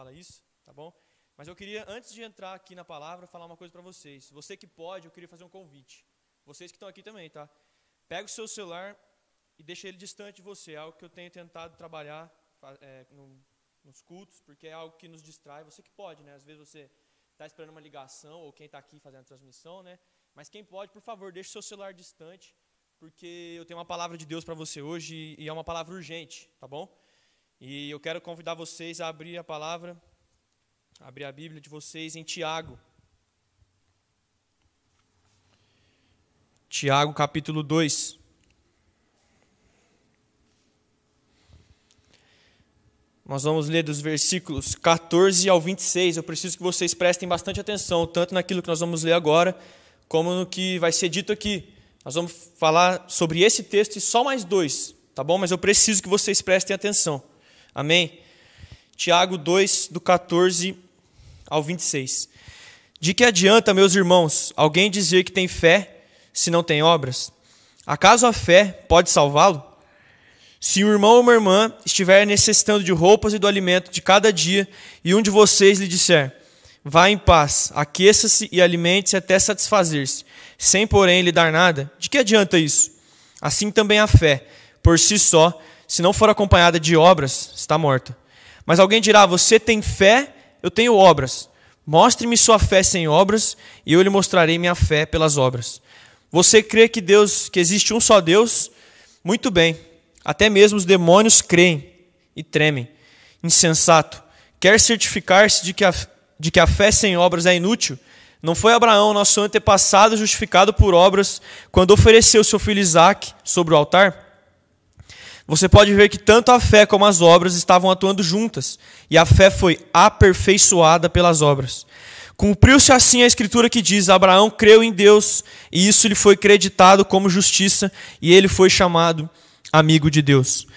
fala isso, tá bom? Mas eu queria, antes de entrar aqui na palavra, falar uma coisa para vocês. Você que pode, eu queria fazer um convite. Vocês que estão aqui também, tá? Pega o seu celular e deixa ele distante de você. É algo que eu tenho tentado trabalhar é, no, nos cultos, porque é algo que nos distrai. Você que pode, né? Às vezes você está esperando uma ligação, ou quem está aqui fazendo a transmissão, né? Mas quem pode, por favor, deixe seu celular distante, porque eu tenho uma palavra de Deus para você hoje e é uma palavra urgente, tá bom? E eu quero convidar vocês a abrir a palavra, abrir a Bíblia de vocês em Tiago. Tiago capítulo 2. Nós vamos ler dos versículos 14 ao 26. Eu preciso que vocês prestem bastante atenção, tanto naquilo que nós vamos ler agora, como no que vai ser dito aqui. Nós vamos falar sobre esse texto e só mais dois, tá bom? Mas eu preciso que vocês prestem atenção. Amém? Tiago 2, do 14 ao 26. De que adianta, meus irmãos, alguém dizer que tem fé se não tem obras? Acaso a fé pode salvá-lo? Se um irmão ou uma irmã estiver necessitando de roupas e do alimento de cada dia, e um de vocês lhe disser: Vá em paz, aqueça-se e alimente-se até satisfazer-se, sem porém lhe dar nada, de que adianta isso? Assim também a fé, por si só, se não for acompanhada de obras, está morta. Mas alguém dirá: Você tem fé, eu tenho obras. Mostre-me sua fé sem obras, e eu lhe mostrarei minha fé pelas obras. Você crê que Deus, que existe um só Deus? Muito bem. Até mesmo os demônios creem e tremem. Insensato. Quer certificar-se de, que a, de que a fé sem obras é inútil? Não foi Abraão, nosso antepassado, justificado por obras, quando ofereceu seu filho Isaque sobre o altar? Você pode ver que tanto a fé como as obras estavam atuando juntas, e a fé foi aperfeiçoada pelas obras. Cumpriu-se assim a escritura que diz: Abraão creu em Deus, e isso lhe foi creditado como justiça, e ele foi chamado amigo de Deus.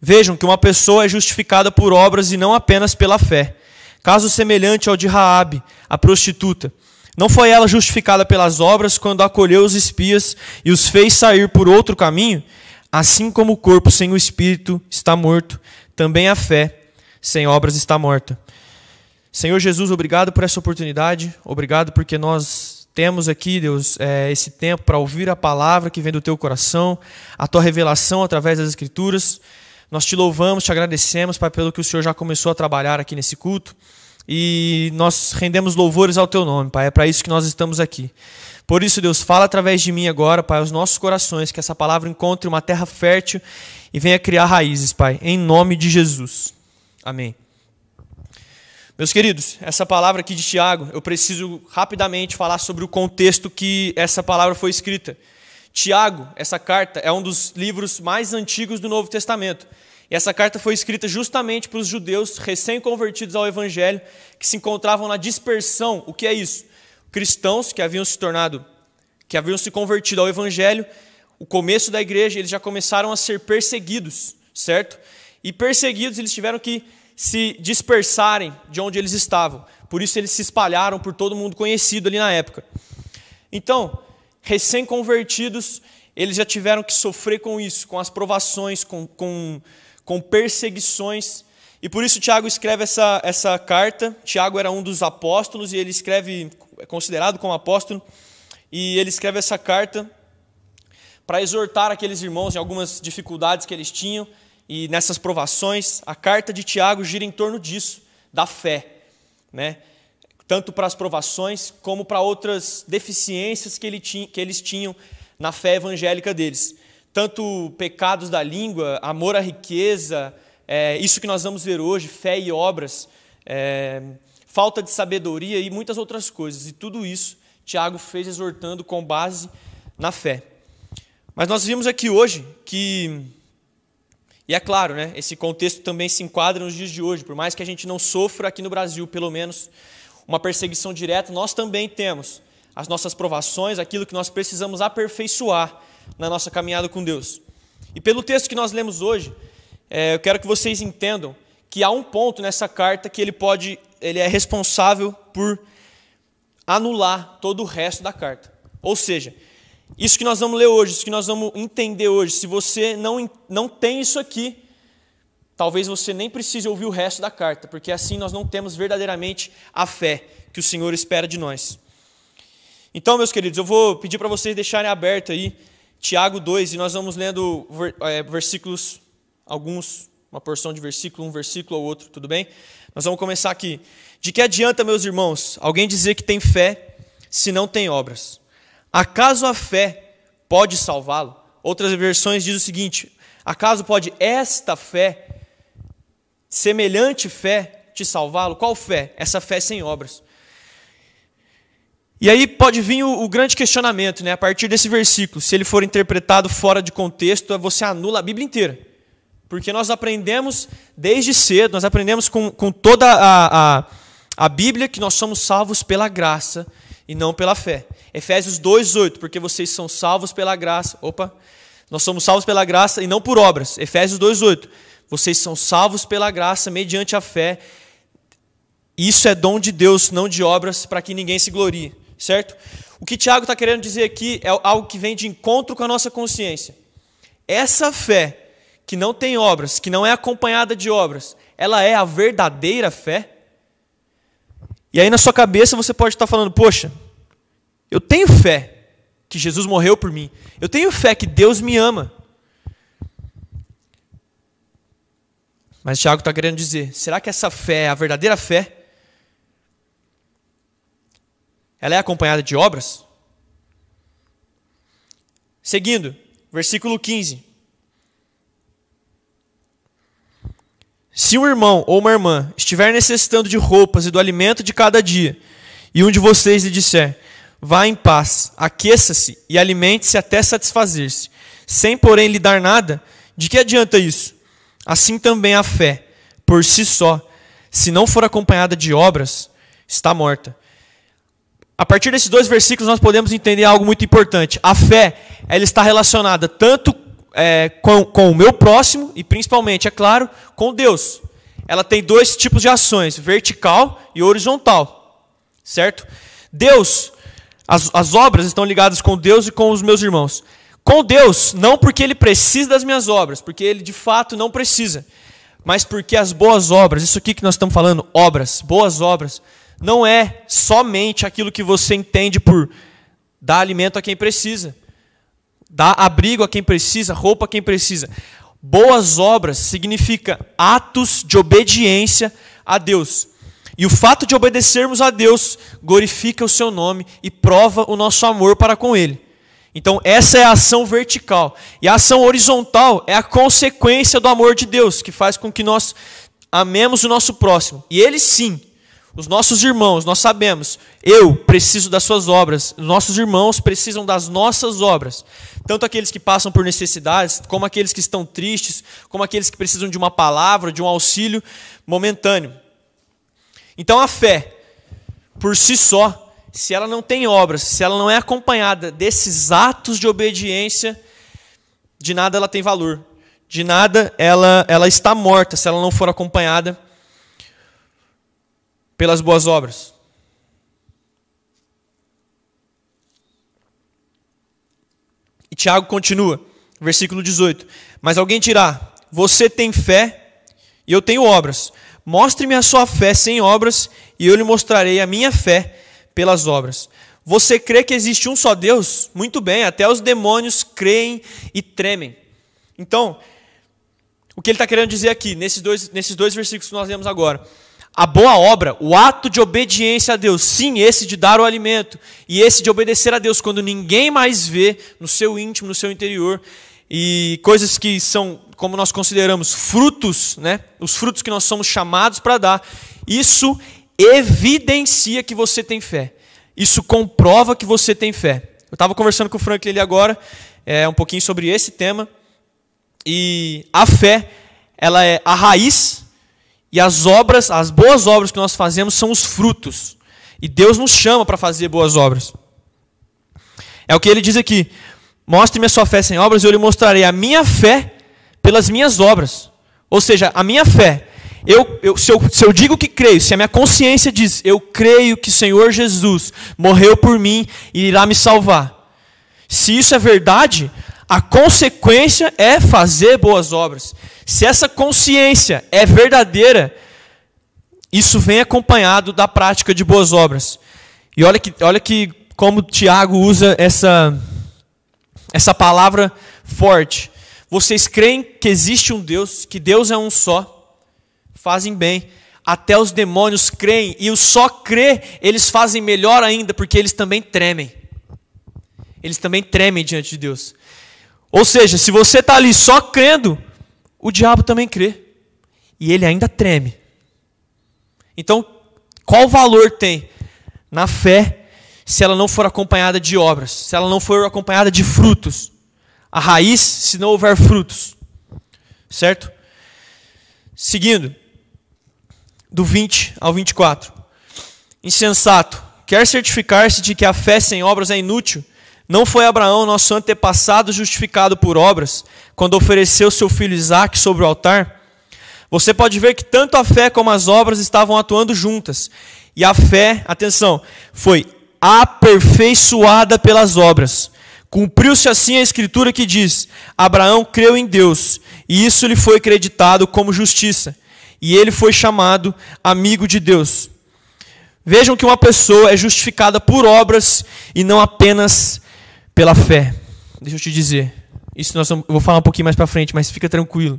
Vejam que uma pessoa é justificada por obras e não apenas pela fé. Caso semelhante ao de Raabe, a prostituta. Não foi ela justificada pelas obras quando acolheu os espias e os fez sair por outro caminho? Assim como o corpo sem o espírito está morto, também a fé sem obras está morta. Senhor Jesus, obrigado por essa oportunidade, obrigado porque nós temos aqui, Deus, é, esse tempo para ouvir a palavra que vem do teu coração, a tua revelação através das Escrituras. Nós te louvamos, te agradecemos, Pai, pelo que o Senhor já começou a trabalhar aqui nesse culto. E nós rendemos louvores ao teu nome, Pai. É para isso que nós estamos aqui. Por isso, Deus, fala através de mim agora, Pai, aos nossos corações, que essa palavra encontre uma terra fértil e venha criar raízes, Pai, em nome de Jesus. Amém. Meus queridos, essa palavra aqui de Tiago, eu preciso rapidamente falar sobre o contexto que essa palavra foi escrita. Tiago, essa carta, é um dos livros mais antigos do Novo Testamento. E essa carta foi escrita justamente para os judeus recém-convertidos ao Evangelho, que se encontravam na dispersão. O que é isso? Cristãos que haviam se tornado, que haviam se convertido ao evangelho, o começo da igreja, eles já começaram a ser perseguidos, certo? E perseguidos, eles tiveram que se dispersarem de onde eles estavam. Por isso eles se espalharam por todo mundo conhecido ali na época. Então, recém-convertidos, eles já tiveram que sofrer com isso, com as provações, com, com, com perseguições. E por isso Tiago escreve essa, essa carta. Tiago era um dos apóstolos e ele escreve é considerado como apóstolo, e ele escreve essa carta para exortar aqueles irmãos em algumas dificuldades que eles tinham e nessas provações. A carta de Tiago gira em torno disso, da fé, né? tanto para as provações como para outras deficiências que, ele tinha, que eles tinham na fé evangélica deles. Tanto pecados da língua, amor à riqueza, é, isso que nós vamos ver hoje, fé e obras. É, falta de sabedoria e muitas outras coisas. E tudo isso Tiago fez exortando com base na fé. Mas nós vimos aqui hoje que, e é claro, né, esse contexto também se enquadra nos dias de hoje, por mais que a gente não sofra aqui no Brasil, pelo menos, uma perseguição direta, nós também temos as nossas provações, aquilo que nós precisamos aperfeiçoar na nossa caminhada com Deus. E pelo texto que nós lemos hoje, é, eu quero que vocês entendam que há um ponto nessa carta que ele pode ele é responsável por anular todo o resto da carta. Ou seja, isso que nós vamos ler hoje, isso que nós vamos entender hoje, se você não, não tem isso aqui, talvez você nem precise ouvir o resto da carta, porque assim nós não temos verdadeiramente a fé que o Senhor espera de nós. Então, meus queridos, eu vou pedir para vocês deixarem aberto aí Tiago 2 e nós vamos lendo é, versículos, alguns, uma porção de versículo, um versículo ou outro, tudo bem? Nós vamos começar aqui. De que adianta, meus irmãos, alguém dizer que tem fé se não tem obras? Acaso a fé pode salvá-lo? Outras versões dizem o seguinte: acaso pode esta fé, semelhante fé, te salvá-lo? Qual fé? Essa fé sem obras. E aí pode vir o, o, grande questionamento, né? A partir desse versículo, se ele for interpretado fora de contexto, você anula a Bíblia inteira. Porque nós aprendemos desde cedo, nós aprendemos com, com toda a, a, a Bíblia que nós somos salvos pela graça e não pela fé. Efésios 2,8, porque vocês são salvos pela graça. Opa! Nós somos salvos pela graça e não por obras. Efésios 2,8. Vocês são salvos pela graça mediante a fé. Isso é dom de Deus, não de obras, para que ninguém se glorie. Certo? O que Tiago está querendo dizer aqui é algo que vem de encontro com a nossa consciência. Essa fé, que não tem obras, que não é acompanhada de obras, ela é a verdadeira fé? E aí na sua cabeça você pode estar falando: poxa, eu tenho fé que Jesus morreu por mim. Eu tenho fé que Deus me ama. Mas Tiago está querendo dizer: será que essa fé é a verdadeira fé? Ela é acompanhada de obras? Seguindo, versículo 15. Se um irmão ou uma irmã estiver necessitando de roupas e do alimento de cada dia, e um de vocês lhe disser: Vá em paz, aqueça-se e alimente-se até satisfazer-se, sem porém lhe dar nada, de que adianta isso? Assim também a fé, por si só, se não for acompanhada de obras, está morta. A partir desses dois versículos nós podemos entender algo muito importante. A fé, ela está relacionada tanto é, com, com o meu próximo e principalmente, é claro, com Deus. Ela tem dois tipos de ações, vertical e horizontal. Certo? Deus, as, as obras estão ligadas com Deus e com os meus irmãos. Com Deus, não porque Ele precisa das minhas obras, porque Ele de fato não precisa, mas porque as boas obras, isso aqui que nós estamos falando, obras, boas obras, não é somente aquilo que você entende por dar alimento a quem precisa dá abrigo a quem precisa, roupa a quem precisa. Boas obras significa atos de obediência a Deus. E o fato de obedecermos a Deus glorifica o seu nome e prova o nosso amor para com Ele. Então, essa é a ação vertical. E a ação horizontal é a consequência do amor de Deus, que faz com que nós amemos o nosso próximo. E Ele sim os nossos irmãos, nós sabemos, eu preciso das suas obras, os nossos irmãos precisam das nossas obras. Tanto aqueles que passam por necessidades, como aqueles que estão tristes, como aqueles que precisam de uma palavra, de um auxílio momentâneo. Então a fé, por si só, se ela não tem obras, se ela não é acompanhada desses atos de obediência, de nada ela tem valor. De nada ela, ela está morta se ela não for acompanhada pelas boas obras. E Tiago continua, versículo 18: Mas alguém dirá: Você tem fé e eu tenho obras. Mostre-me a sua fé sem obras, e eu lhe mostrarei a minha fé pelas obras. Você crê que existe um só Deus? Muito bem, até os demônios creem e tremem. Então, o que ele está querendo dizer aqui, nesses dois, nesses dois versículos que nós lemos agora? A boa obra, o ato de obediência a Deus, sim, esse de dar o alimento e esse de obedecer a Deus quando ninguém mais vê no seu íntimo, no seu interior, e coisas que são, como nós consideramos, frutos, né? Os frutos que nós somos chamados para dar. Isso evidencia que você tem fé. Isso comprova que você tem fé. Eu estava conversando com o Franklin ali agora, é, um pouquinho sobre esse tema. E a fé, ela é a raiz e as obras, as boas obras que nós fazemos são os frutos. E Deus nos chama para fazer boas obras. É o que ele diz aqui: Mostre-me a sua fé sem obras, e eu lhe mostrarei a minha fé pelas minhas obras. Ou seja, a minha fé. Eu, eu, se, eu, se eu digo que creio, se a minha consciência diz, eu creio que o Senhor Jesus morreu por mim e irá me salvar. Se isso é verdade, A consequência é fazer boas obras. Se essa consciência é verdadeira, isso vem acompanhado da prática de boas obras. E olha que, olha que como Tiago usa essa, essa palavra forte. Vocês creem que existe um Deus, que Deus é um só, fazem bem. Até os demônios creem, e o só crer, eles fazem melhor ainda, porque eles também tremem. Eles também tremem diante de Deus. Ou seja, se você está ali só crendo, o diabo também crê. E ele ainda treme. Então, qual valor tem na fé se ela não for acompanhada de obras, se ela não for acompanhada de frutos? A raiz, se não houver frutos. Certo? Seguindo, do 20 ao 24. Insensato, quer certificar-se de que a fé sem obras é inútil? Não foi Abraão, nosso antepassado, justificado por obras, quando ofereceu seu filho Isaque sobre o altar? Você pode ver que tanto a fé como as obras estavam atuando juntas. E a fé, atenção, foi aperfeiçoada pelas obras. Cumpriu-se assim a escritura que diz: Abraão creu em Deus, e isso lhe foi acreditado como justiça, e ele foi chamado amigo de Deus. Vejam que uma pessoa é justificada por obras e não apenas pela fé. Deixa eu te dizer. Isso nós vamos, eu vou falar um pouquinho mais para frente, mas fica tranquilo.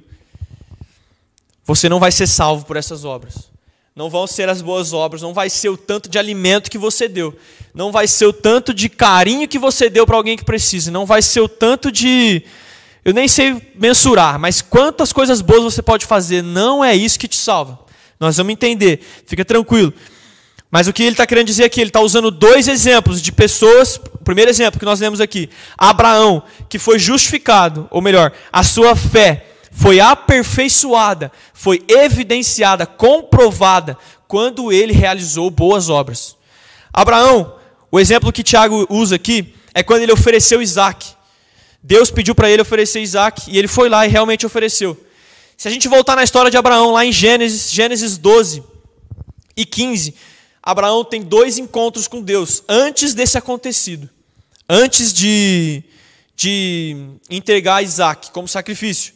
Você não vai ser salvo por essas obras. Não vão ser as boas obras, não vai ser o tanto de alimento que você deu, não vai ser o tanto de carinho que você deu para alguém que precisa, não vai ser o tanto de eu nem sei mensurar, mas quantas coisas boas você pode fazer, não é isso que te salva. Nós vamos entender, fica tranquilo. Mas o que ele está querendo dizer aqui? Ele está usando dois exemplos de pessoas. O primeiro exemplo que nós lemos aqui: Abraão, que foi justificado, ou melhor, a sua fé foi aperfeiçoada, foi evidenciada, comprovada, quando ele realizou boas obras. Abraão, o exemplo que Tiago usa aqui, é quando ele ofereceu Isaac. Deus pediu para ele oferecer Isaac e ele foi lá e realmente ofereceu. Se a gente voltar na história de Abraão, lá em Gênesis, Gênesis 12 e 15, Abraão tem dois encontros com Deus antes desse acontecido. Antes de, de entregar Isaac como sacrifício.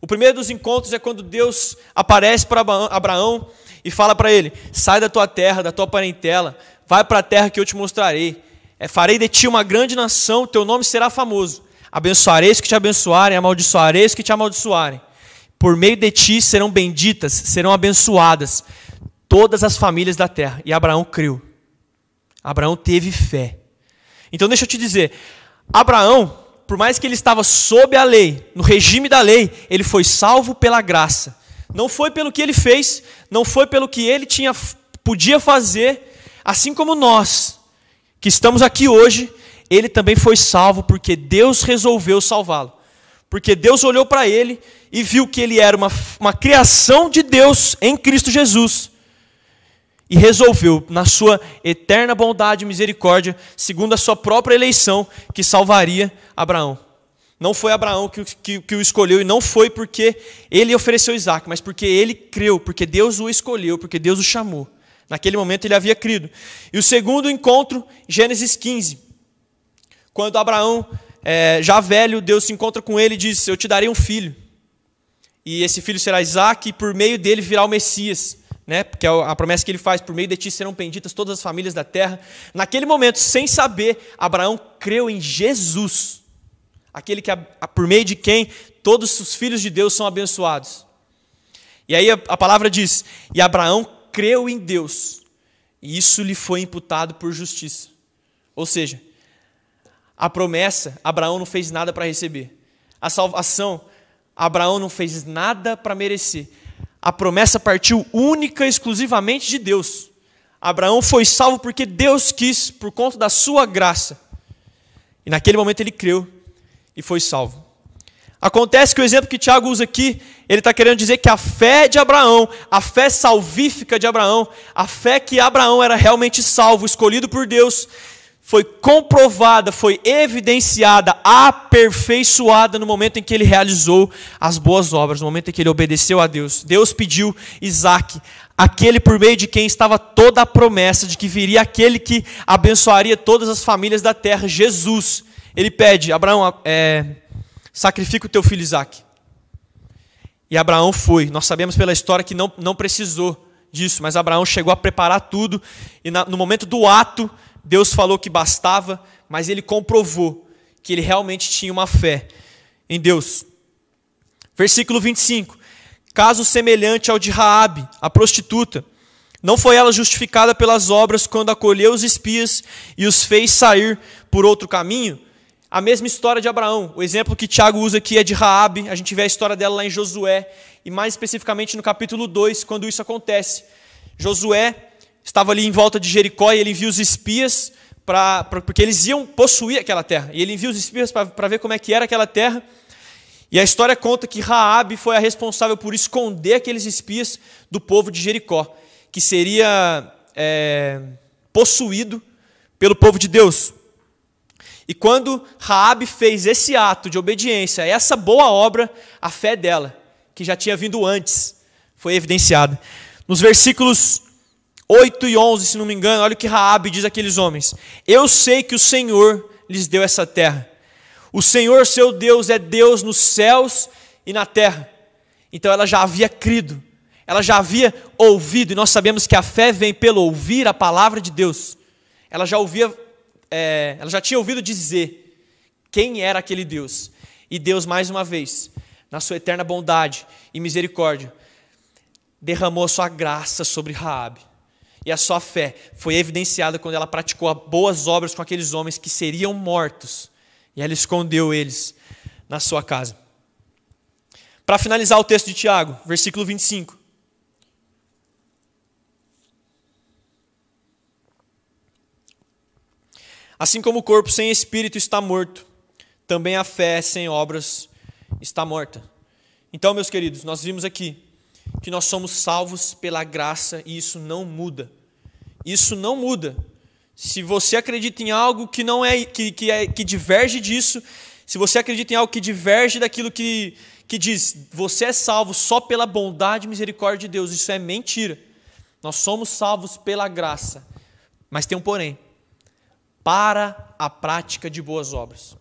O primeiro dos encontros é quando Deus aparece para Abraão e fala para ele: Sai da tua terra, da tua parentela, vai para a terra que eu te mostrarei. É, farei de ti uma grande nação, teu nome será famoso. Abençoarei os que te abençoarem, amaldiçoarei os que te amaldiçoarem. Por meio de ti serão benditas, serão abençoadas todas as famílias da terra. E Abraão creu. Abraão teve fé. Então deixa eu te dizer, Abraão, por mais que ele estava sob a lei, no regime da lei, ele foi salvo pela graça. Não foi pelo que ele fez, não foi pelo que ele tinha podia fazer, assim como nós que estamos aqui hoje, ele também foi salvo porque Deus resolveu salvá-lo. Porque Deus olhou para ele e viu que ele era uma, uma criação de Deus em Cristo Jesus e resolveu, na sua eterna bondade e misericórdia, segundo a sua própria eleição, que salvaria Abraão. Não foi Abraão que, que, que, o escolheu, e não foi porque ele ofereceu Isaac, mas porque ele creu, porque Deus o escolheu, porque Deus o chamou. Naquele momento ele havia crido. E o segundo encontro, Gênesis 15. Quando Abraão, é, já velho, Deus se encontra com ele e diz: Eu te darei um filho. E esse filho será Isaac, e por meio dele virá o Messias né? Porque é a promessa que ele faz, por meio de ti serão benditas todas as famílias da terra. Naquele momento, sem saber, Abraão creu em Jesus, aquele que por meio de quem todos os filhos de Deus são abençoados. E aí a, a palavra diz: "E Abraão creu em Deus, e isso lhe foi imputado por justiça". Ou seja, a promessa, Abraão não fez nada para receber. A salvação, Abraão não fez nada para merecer a promessa partiu única e exclusivamente de Deus. Abraão foi salvo porque Deus quis, por conta da sua graça. E naquele momento ele creu e foi salvo. Acontece que o exemplo que Tiago usa aqui, ele está querendo dizer que a fé de Abraão, a fé salvífica de Abraão, a fé que Abraão era realmente salvo, escolhido por Deus, foi comprovada, foi evidenciada, aperfeiçoada no momento em que ele realizou as boas obras, no momento em que ele obedeceu a Deus. Deus pediu Isaac, aquele por meio de quem estava toda a promessa de que viria aquele que abençoaria todas as famílias da terra, Jesus. Ele pede, Abraão, é, sacrifica o teu filho Isaque. E Abraão foi. Nós sabemos pela história que não, não precisou disso, mas Abraão chegou a preparar tudo, e na, no momento do ato, Deus falou que bastava, mas ele comprovou que ele realmente tinha uma fé em Deus. Versículo 25. Caso semelhante ao de Raabe, a prostituta, não foi ela justificada pelas obras quando acolheu os espias e os fez sair por outro caminho? A mesma história de Abraão. O exemplo que Tiago usa aqui é de Raabe. A gente vê a história dela lá em Josué e mais especificamente no capítulo 2, quando isso acontece. Josué estava ali em volta de Jericó e ele envia os espias para porque eles iam possuir aquela terra. E ele envia os espias para ver como é que era aquela terra. E a história conta que Raabe foi a responsável por esconder aqueles espias do povo de Jericó, que seria é, possuído pelo povo de Deus. E quando Raabe fez esse ato de obediência, essa boa obra, a fé dela que já tinha vindo antes, foi evidenciada. Nos versículos 8 e 11, se não me engano, olha o que Raabe diz àqueles homens: Eu sei que o Senhor lhes deu essa terra. O Senhor, seu Deus, é Deus nos céus e na terra. Então ela já havia crido, ela já havia ouvido, e nós sabemos que a fé vem pelo ouvir a palavra de Deus. Ela já ouvia, é, ela já tinha ouvido dizer quem era aquele Deus. E Deus, mais uma vez, na sua eterna bondade e misericórdia, derramou a sua graça sobre Raabe. E a sua fé foi evidenciada quando ela praticou boas obras com aqueles homens que seriam mortos. E ela escondeu eles na sua casa. Para finalizar o texto de Tiago, versículo 25. Assim como o corpo sem espírito está morto, também a fé sem obras está morta. Então, meus queridos, nós vimos aqui que nós somos salvos pela graça e isso não muda. Isso não muda. Se você acredita em algo que não é que, que, é, que diverge disso, se você acredita em algo que diverge daquilo que, que diz você é salvo só pela bondade e misericórdia de Deus, isso é mentira. Nós somos salvos pela graça. Mas tem um porém. Para a prática de boas obras.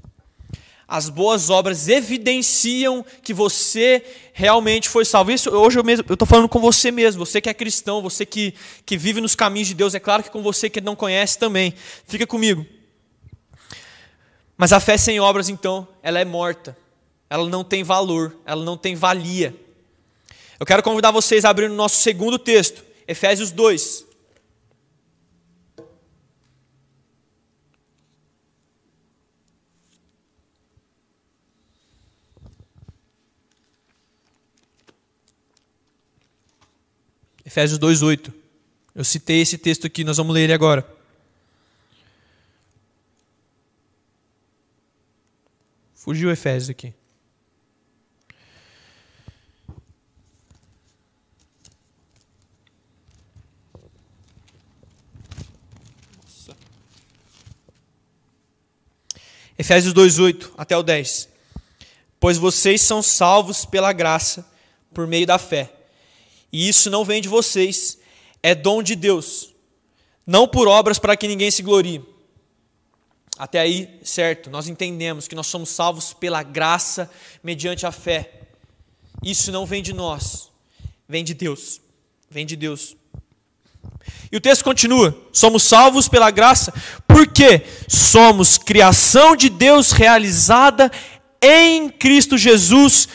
As boas obras evidenciam que você realmente foi salvo. Isso, hoje eu estou falando com você mesmo, você que é cristão, você que, que vive nos caminhos de Deus. É claro que com você que não conhece também. Fica comigo. Mas a fé sem obras, então, ela é morta. Ela não tem valor, ela não tem valia. Eu quero convidar vocês a abrir o nosso segundo texto, Efésios 2. Efésios 2:8. Eu citei esse texto aqui, nós vamos ler ele agora. Fugiu Efésios aqui. Efésios 2:8 até o 10. Pois vocês são salvos pela graça por meio da fé. E isso não vem de vocês, é dom de Deus, não por obras para que ninguém se glorie. Até aí, certo, nós entendemos que nós somos salvos pela graça mediante a fé. Isso não vem de nós, vem de Deus. Vem de Deus. E o texto continua: somos salvos pela graça, porque somos criação de Deus realizada em Cristo Jesus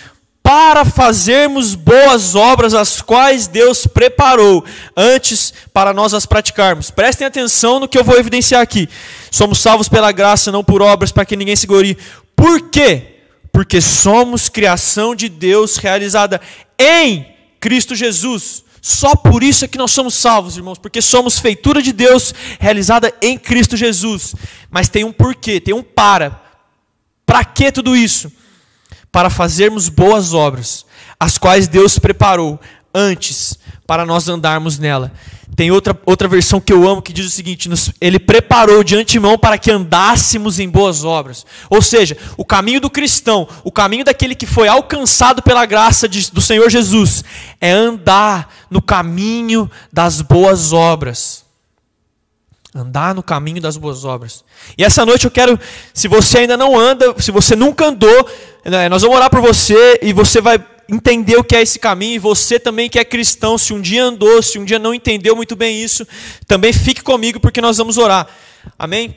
para fazermos boas obras, as quais Deus preparou antes para nós as praticarmos. Prestem atenção no que eu vou evidenciar aqui. Somos salvos pela graça, não por obras, para que ninguém se glorie. Por quê? Porque somos criação de Deus realizada em Cristo Jesus. Só por isso é que nós somos salvos, irmãos, porque somos feitura de Deus realizada em Cristo Jesus. Mas tem um porquê, tem um para. Para que tudo isso? Para fazermos boas obras, as quais Deus preparou antes para nós andarmos nela. Tem outra, outra versão que eu amo que diz o seguinte: nos, Ele preparou de antemão para que andássemos em boas obras. Ou seja, o caminho do cristão, o caminho daquele que foi alcançado pela graça de, do Senhor Jesus, é andar no caminho das boas obras. Andar no caminho das boas obras. E essa noite eu quero, se você ainda não anda, se você nunca andou, né, nós vamos orar por você e você vai entender o que é esse caminho. E você também que é cristão, se um dia andou, se um dia não entendeu muito bem isso, também fique comigo porque nós vamos orar. Amém?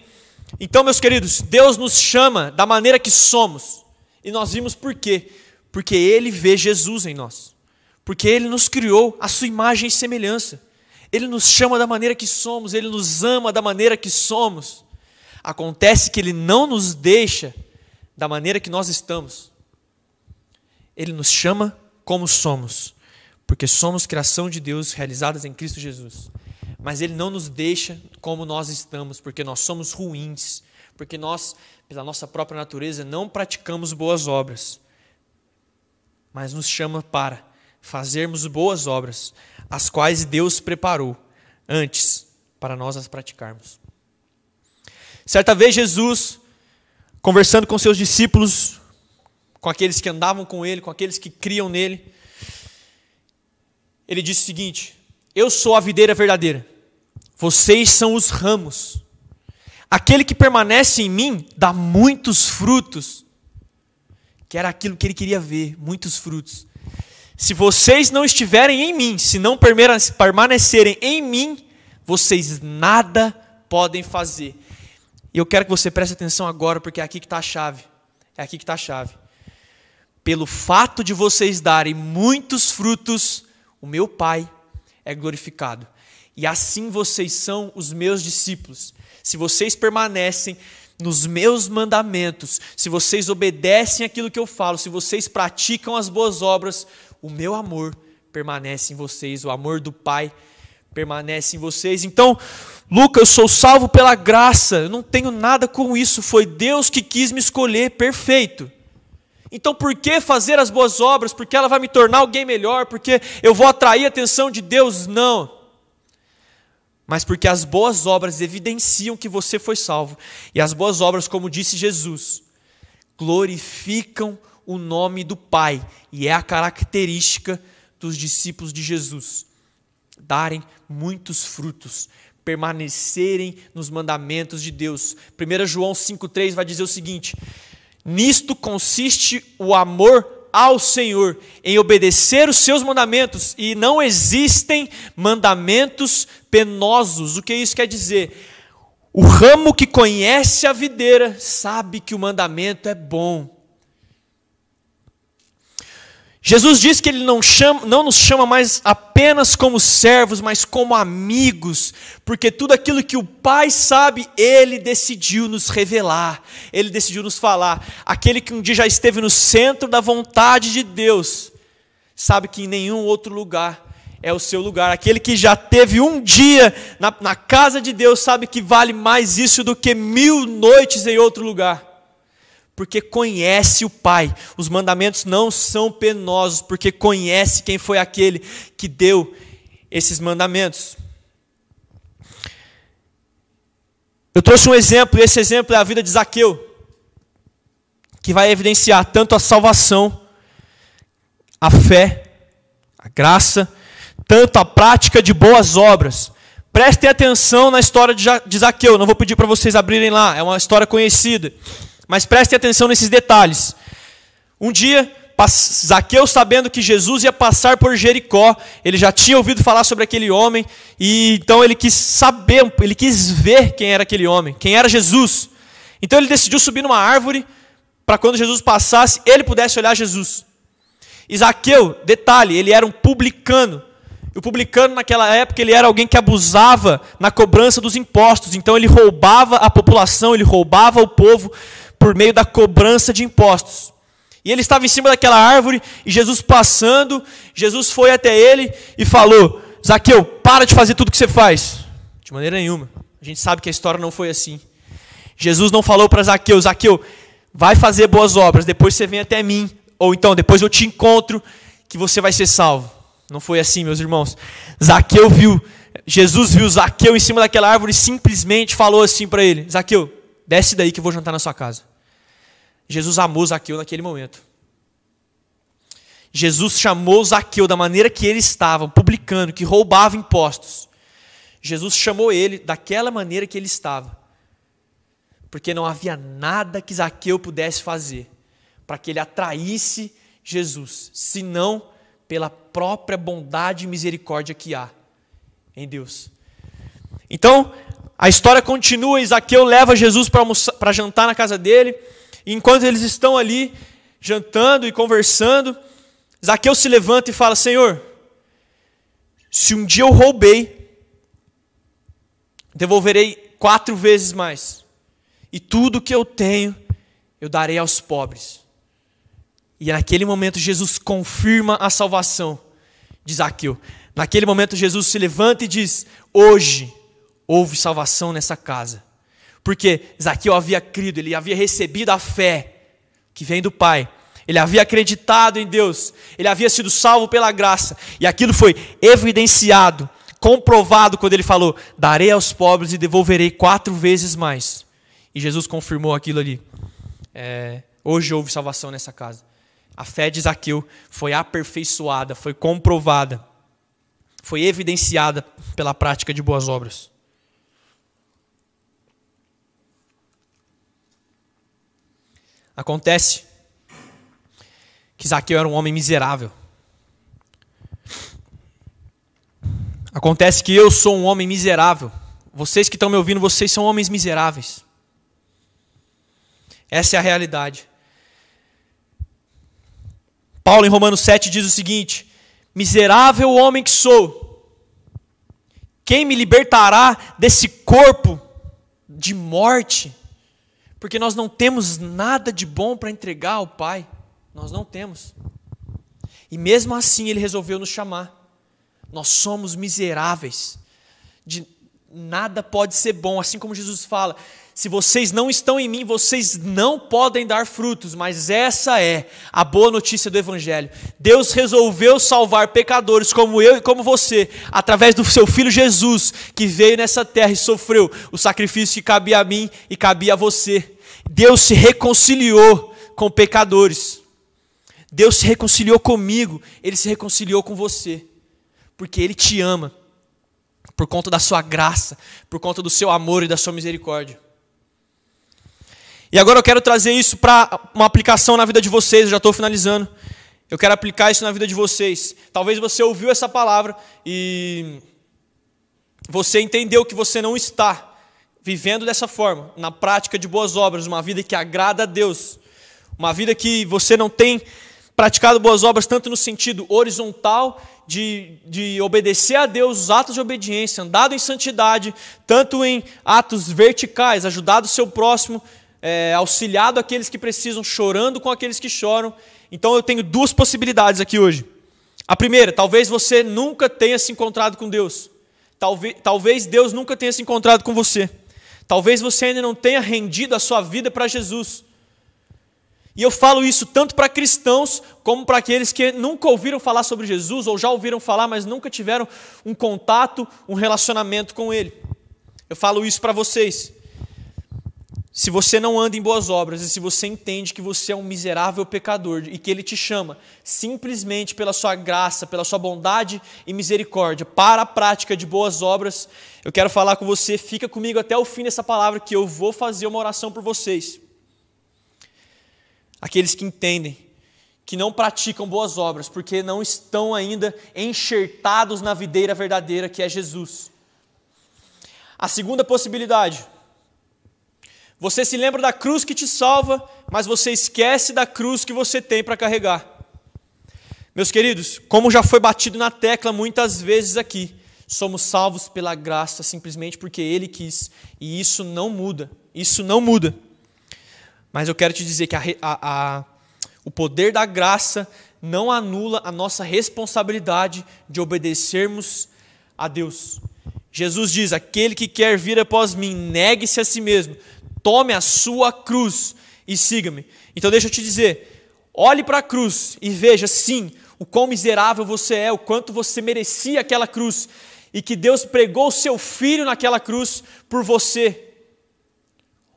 Então, meus queridos, Deus nos chama da maneira que somos. E nós vimos por quê? Porque Ele vê Jesus em nós. Porque Ele nos criou a sua imagem e semelhança. Ele nos chama da maneira que somos, Ele nos ama da maneira que somos. Acontece que Ele não nos deixa da maneira que nós estamos. Ele nos chama como somos, porque somos criação de Deus realizadas em Cristo Jesus. Mas Ele não nos deixa como nós estamos, porque nós somos ruins, porque nós, pela nossa própria natureza, não praticamos boas obras. Mas nos chama para fazermos boas obras, as quais Deus preparou antes para nós as praticarmos. Certa vez Jesus, conversando com seus discípulos, com aqueles que andavam com ele, com aqueles que criam nele, ele disse o seguinte: Eu sou a videira verdadeira, vocês são os ramos. Aquele que permanece em mim dá muitos frutos, que era aquilo que ele queria ver, muitos frutos. Se vocês não estiverem em mim, se não permanecerem em mim, vocês nada podem fazer. E eu quero que você preste atenção agora, porque é aqui que está a chave. É aqui que está a chave. Pelo fato de vocês darem muitos frutos, o meu Pai é glorificado. E assim vocês são os meus discípulos. Se vocês permanecem nos meus mandamentos, se vocês obedecem aquilo que eu falo, se vocês praticam as boas obras, o meu amor permanece em vocês, o amor do Pai permanece em vocês. Então, Lucas, eu sou salvo pela graça, eu não tenho nada com isso, foi Deus que quis me escolher, perfeito. Então, por que fazer as boas obras? Porque ela vai me tornar alguém melhor, porque eu vou atrair a atenção de Deus? Não. Mas porque as boas obras evidenciam que você foi salvo. E as boas obras, como disse Jesus, glorificam o nome do Pai, e é a característica dos discípulos de Jesus darem muitos frutos, permanecerem nos mandamentos de Deus. 1 João 5,3 vai dizer o seguinte: Nisto consiste o amor ao Senhor, em obedecer os seus mandamentos, e não existem mandamentos penosos. O que isso quer dizer? O ramo que conhece a videira sabe que o mandamento é bom. Jesus diz que Ele não, chama, não nos chama mais apenas como servos, mas como amigos, porque tudo aquilo que o Pai sabe, Ele decidiu nos revelar, Ele decidiu nos falar. Aquele que um dia já esteve no centro da vontade de Deus, sabe que em nenhum outro lugar é o seu lugar. Aquele que já teve um dia na, na casa de Deus, sabe que vale mais isso do que mil noites em outro lugar porque conhece o Pai. Os mandamentos não são penosos, porque conhece quem foi aquele que deu esses mandamentos. Eu trouxe um exemplo, e esse exemplo é a vida de Zaqueu, que vai evidenciar tanto a salvação, a fé, a graça, tanto a prática de boas obras. Prestem atenção na história de Zaqueu, não vou pedir para vocês abrirem lá, é uma história conhecida. Mas prestem atenção nesses detalhes. Um dia, Zaqueu, sabendo que Jesus ia passar por Jericó, ele já tinha ouvido falar sobre aquele homem, e então ele quis saber, ele quis ver quem era aquele homem, quem era Jesus. Então ele decidiu subir numa árvore, para quando Jesus passasse, ele pudesse olhar Jesus. Zaqueu, detalhe, ele era um publicano. O publicano naquela época ele era alguém que abusava na cobrança dos impostos. Então ele roubava a população, ele roubava o povo por meio da cobrança de impostos. E ele estava em cima daquela árvore, e Jesus passando, Jesus foi até ele e falou: Zaqueu, para de fazer tudo que você faz. De maneira nenhuma. A gente sabe que a história não foi assim. Jesus não falou para Zaqueu: Zaqueu, vai fazer boas obras, depois você vem até mim. Ou então, depois eu te encontro, que você vai ser salvo. Não foi assim, meus irmãos. Zaqueu viu, Jesus viu Zaqueu em cima daquela árvore e simplesmente falou assim para ele: Zaqueu, desce daí que eu vou jantar na sua casa. Jesus amou Zaqueu naquele momento. Jesus chamou Zaqueu da maneira que ele estava, publicano, que roubava impostos. Jesus chamou ele daquela maneira que ele estava, porque não havia nada que Zaqueu pudesse fazer para que ele atraísse Jesus, senão pela própria bondade e misericórdia que há em Deus. Então, a história continua, Zaqueu leva Jesus para jantar na casa dele, e enquanto eles estão ali jantando e conversando, Zaqueu se levanta e fala: Senhor, se um dia eu roubei, devolverei quatro vezes mais, e tudo que eu tenho eu darei aos pobres. E naquele momento Jesus confirma a salvação de Zaqueu. Naquele momento Jesus se levanta e diz: Hoje houve salvação nessa casa. Porque Zaqueu havia crido, ele havia recebido a fé que vem do Pai. Ele havia acreditado em Deus, ele havia sido salvo pela graça, e aquilo foi evidenciado, comprovado quando ele falou: Darei aos pobres e devolverei quatro vezes mais. E Jesus confirmou aquilo ali. É, hoje houve salvação nessa casa. A fé de Zaqueu foi aperfeiçoada, foi comprovada, foi evidenciada pela prática de boas obras. Acontece que Zaqueu era um homem miserável. Acontece que eu sou um homem miserável. Vocês que estão me ouvindo, vocês são homens miseráveis. Essa é a realidade. Paulo, em Romanos 7, diz o seguinte: Miserável homem que sou, quem me libertará desse corpo de morte? Porque nós não temos nada de bom para entregar ao Pai. Nós não temos. E mesmo assim ele resolveu nos chamar. Nós somos miseráveis. De nada pode ser bom, assim como Jesus fala: se vocês não estão em mim, vocês não podem dar frutos, mas essa é a boa notícia do Evangelho. Deus resolveu salvar pecadores como eu e como você, através do seu Filho Jesus, que veio nessa terra e sofreu o sacrifício que cabia a mim e cabia a você. Deus se reconciliou com pecadores. Deus se reconciliou comigo, Ele se reconciliou com você, porque Ele te ama, por conta da sua graça, por conta do seu amor e da sua misericórdia. E agora eu quero trazer isso para uma aplicação na vida de vocês, eu já estou finalizando. Eu quero aplicar isso na vida de vocês. Talvez você ouviu essa palavra e você entendeu que você não está vivendo dessa forma, na prática de boas obras, uma vida que agrada a Deus, uma vida que você não tem praticado boas obras tanto no sentido horizontal de, de obedecer a Deus, os atos de obediência, andado em santidade, tanto em atos verticais, ajudado o seu próximo é, auxiliado aqueles que precisam, chorando com aqueles que choram. Então eu tenho duas possibilidades aqui hoje. A primeira, talvez você nunca tenha se encontrado com Deus. Talvez, talvez Deus nunca tenha se encontrado com você. Talvez você ainda não tenha rendido a sua vida para Jesus. E eu falo isso tanto para cristãos como para aqueles que nunca ouviram falar sobre Jesus ou já ouviram falar, mas nunca tiveram um contato, um relacionamento com Ele. Eu falo isso para vocês. Se você não anda em boas obras e se você entende que você é um miserável pecador e que Ele te chama simplesmente pela sua graça, pela sua bondade e misericórdia para a prática de boas obras, eu quero falar com você, fica comigo até o fim dessa palavra que eu vou fazer uma oração por vocês. Aqueles que entendem que não praticam boas obras porque não estão ainda enxertados na videira verdadeira que é Jesus. A segunda possibilidade você se lembra da cruz que te salva, mas você esquece da cruz que você tem para carregar. Meus queridos, como já foi batido na tecla muitas vezes aqui, somos salvos pela graça simplesmente porque Ele quis, e isso não muda, isso não muda. Mas eu quero te dizer que a, a, a, o poder da graça não anula a nossa responsabilidade de obedecermos a Deus. Jesus diz: aquele que quer vir após mim, negue-se a si mesmo, tome a sua cruz e siga-me. Então deixa eu te dizer, olhe para a cruz e veja sim o quão miserável você é, o quanto você merecia aquela cruz e que Deus pregou o seu filho naquela cruz por você.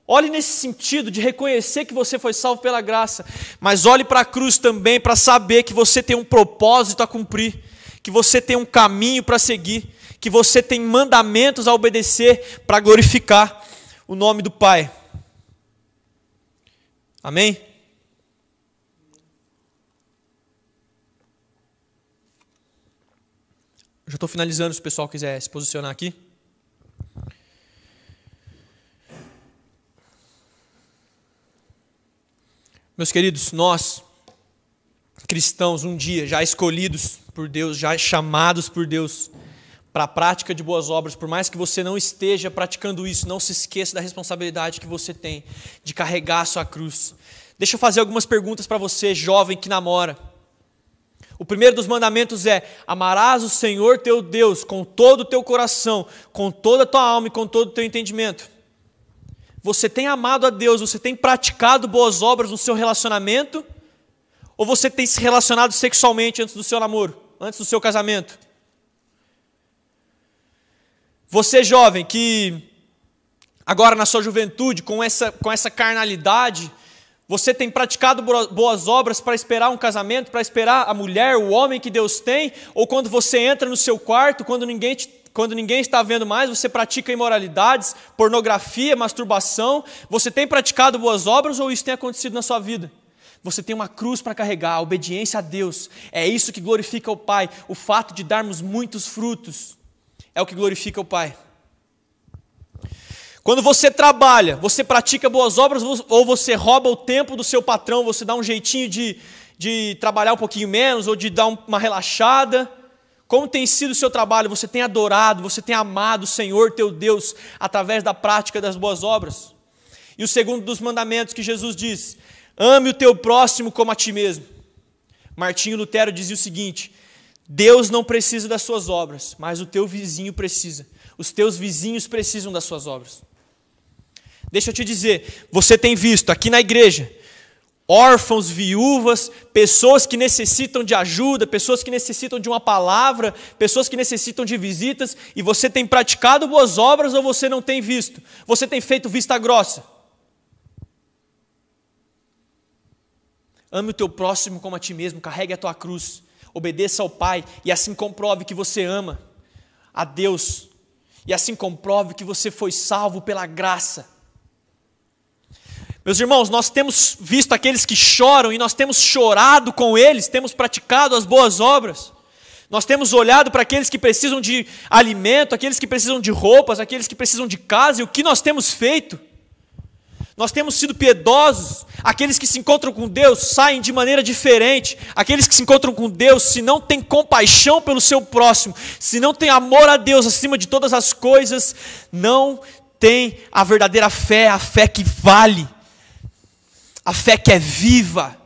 Olhe nesse sentido de reconhecer que você foi salvo pela graça, mas olhe para a cruz também para saber que você tem um propósito a cumprir, que você tem um caminho para seguir, que você tem mandamentos a obedecer para glorificar o nome do Pai. Amém? Já estou finalizando, se o pessoal quiser se posicionar aqui. Meus queridos, nós, cristãos, um dia já escolhidos por Deus, já chamados por Deus para a prática de boas obras, por mais que você não esteja praticando isso, não se esqueça da responsabilidade que você tem de carregar a sua cruz. Deixa eu fazer algumas perguntas para você, jovem que namora. O primeiro dos mandamentos é: amarás o Senhor teu Deus com todo o teu coração, com toda a tua alma e com todo o teu entendimento. Você tem amado a Deus, você tem praticado boas obras no seu relacionamento? Ou você tem se relacionado sexualmente antes do seu namoro, antes do seu casamento? Você jovem que agora na sua juventude, com essa, com essa carnalidade, você tem praticado boas obras para esperar um casamento, para esperar a mulher, o homem que Deus tem? Ou quando você entra no seu quarto, quando ninguém te quando ninguém está vendo mais, você pratica imoralidades, pornografia, masturbação. Você tem praticado boas obras ou isso tem acontecido na sua vida? Você tem uma cruz para carregar, a obediência a Deus. É isso que glorifica o Pai. O fato de darmos muitos frutos é o que glorifica o Pai. Quando você trabalha, você pratica boas obras ou você rouba o tempo do seu patrão, você dá um jeitinho de, de trabalhar um pouquinho menos ou de dar uma relaxada. Como tem sido o seu trabalho? Você tem adorado, você tem amado o Senhor teu Deus através da prática das boas obras? E o segundo dos mandamentos que Jesus diz: ame o teu próximo como a ti mesmo. Martinho Lutero dizia o seguinte: Deus não precisa das suas obras, mas o teu vizinho precisa. Os teus vizinhos precisam das suas obras. Deixa eu te dizer, você tem visto aqui na igreja órfãos, viúvas, pessoas que necessitam de ajuda, pessoas que necessitam de uma palavra, pessoas que necessitam de visitas, e você tem praticado boas obras ou você não tem visto? Você tem feito vista grossa? Ame o teu próximo como a ti mesmo, carregue a tua cruz, obedeça ao Pai e assim comprove que você ama a Deus, e assim comprove que você foi salvo pela graça. Meus irmãos, nós temos visto aqueles que choram e nós temos chorado com eles, temos praticado as boas obras. Nós temos olhado para aqueles que precisam de alimento, aqueles que precisam de roupas, aqueles que precisam de casa, e o que nós temos feito? Nós temos sido piedosos, aqueles que se encontram com Deus saem de maneira diferente, aqueles que se encontram com Deus, se não têm compaixão pelo seu próximo, se não têm amor a Deus acima de todas as coisas, não têm a verdadeira fé, a fé que vale a fé que é viva.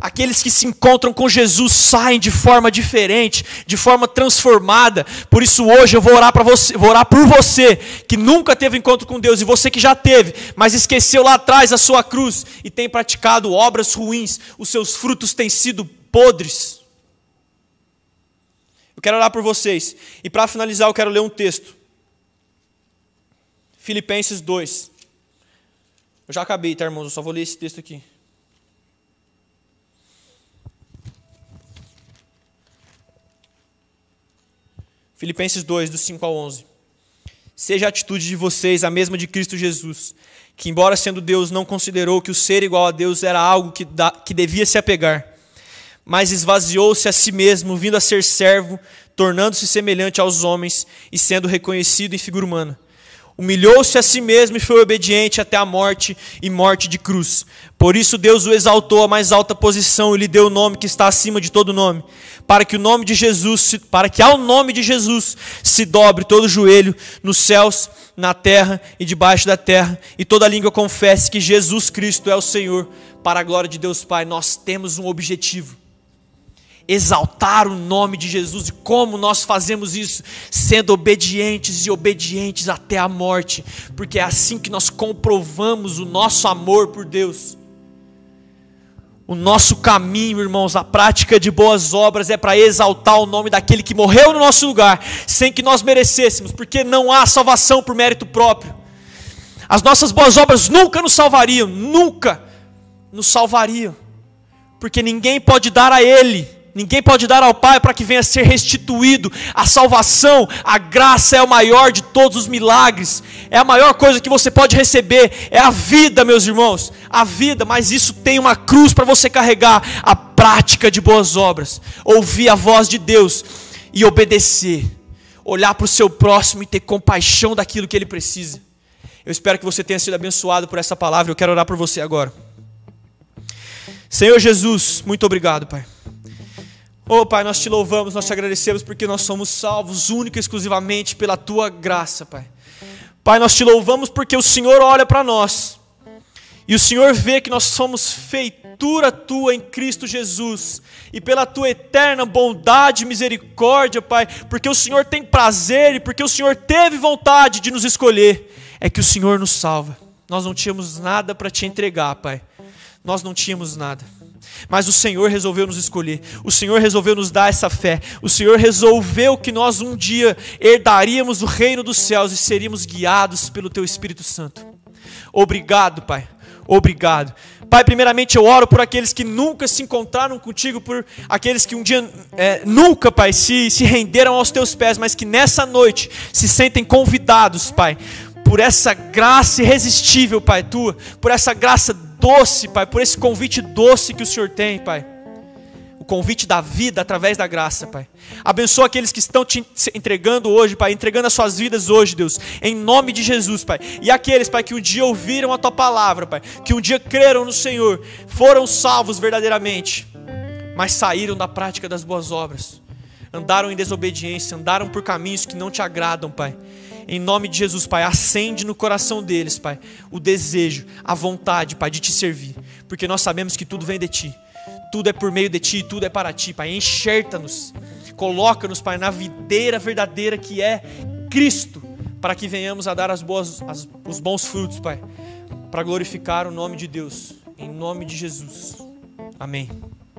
Aqueles que se encontram com Jesus saem de forma diferente, de forma transformada. Por isso hoje eu vou orar para você, vou orar por você que nunca teve encontro com Deus e você que já teve, mas esqueceu lá atrás a sua cruz e tem praticado obras ruins. Os seus frutos têm sido podres. Eu quero orar por vocês. E para finalizar, eu quero ler um texto. Filipenses 2. Eu já acabei, tá, irmãos? Eu só vou ler esse texto aqui. Filipenses 2, do 5 ao 11. Seja a atitude de vocês a mesma de Cristo Jesus, que, embora sendo Deus, não considerou que o ser igual a Deus era algo que, da, que devia se apegar, mas esvaziou-se a si mesmo, vindo a ser servo, tornando-se semelhante aos homens e sendo reconhecido em figura humana humilhou-se a si mesmo e foi obediente até a morte e morte de cruz. Por isso Deus o exaltou à mais alta posição e lhe deu o nome que está acima de todo nome, para que o nome de Jesus, para que ao nome de Jesus se dobre todo joelho nos céus, na terra e debaixo da terra, e toda língua confesse que Jesus Cristo é o Senhor, para a glória de Deus Pai. Nós temos um objetivo exaltar o nome de Jesus. E como nós fazemos isso? Sendo obedientes e obedientes até a morte, porque é assim que nós comprovamos o nosso amor por Deus. O nosso caminho, irmãos, a prática de boas obras é para exaltar o nome daquele que morreu no nosso lugar, sem que nós merecêssemos, porque não há salvação por mérito próprio. As nossas boas obras nunca nos salvariam, nunca nos salvariam, porque ninguém pode dar a Ele Ninguém pode dar ao Pai para que venha a ser restituído. A salvação, a graça é o maior de todos os milagres. É a maior coisa que você pode receber. É a vida, meus irmãos. A vida, mas isso tem uma cruz para você carregar. A prática de boas obras. Ouvir a voz de Deus e obedecer. Olhar para o seu próximo e ter compaixão daquilo que ele precisa. Eu espero que você tenha sido abençoado por essa palavra. Eu quero orar por você agora. Senhor Jesus, muito obrigado, Pai. Oh, Pai, nós te louvamos, nós te agradecemos porque nós somos salvos única e exclusivamente pela tua graça, Pai. Pai, nós te louvamos porque o Senhor olha para nós e o Senhor vê que nós somos feitura tua em Cristo Jesus, e pela tua eterna bondade e misericórdia, Pai, porque o Senhor tem prazer e porque o Senhor teve vontade de nos escolher, é que o Senhor nos salva. Nós não tínhamos nada para te entregar, Pai nós não tínhamos nada. Mas o Senhor resolveu nos escolher, o Senhor resolveu nos dar essa fé, o Senhor resolveu que nós um dia herdaríamos o reino dos céus e seríamos guiados pelo Teu Espírito Santo. Obrigado, Pai, obrigado. Pai, primeiramente eu oro por aqueles que nunca se encontraram contigo, por aqueles que um dia é, nunca, Pai, se, se renderam aos teus pés, mas que nessa noite se sentem convidados, Pai, por essa graça irresistível, Pai, tua, por essa graça doce, Pai, por esse convite doce que o Senhor tem, Pai. O convite da vida através da graça, Pai. Abençoa aqueles que estão te entregando hoje, Pai, entregando as suas vidas hoje, Deus, em nome de Jesus, Pai. E aqueles, Pai, que um dia ouviram a tua palavra, Pai, que um dia creram no Senhor, foram salvos verdadeiramente, mas saíram da prática das boas obras, andaram em desobediência, andaram por caminhos que não te agradam, Pai. Em nome de Jesus, Pai, acende no coração deles, Pai, o desejo, a vontade, Pai, de te servir. Porque nós sabemos que tudo vem de Ti. Tudo é por meio de Ti, tudo é para Ti, Pai. Enxerta-nos, coloca-nos, Pai, na videira verdadeira que é Cristo, para que venhamos a dar as boas, as, os bons frutos, Pai, para glorificar o nome de Deus. Em nome de Jesus. Amém.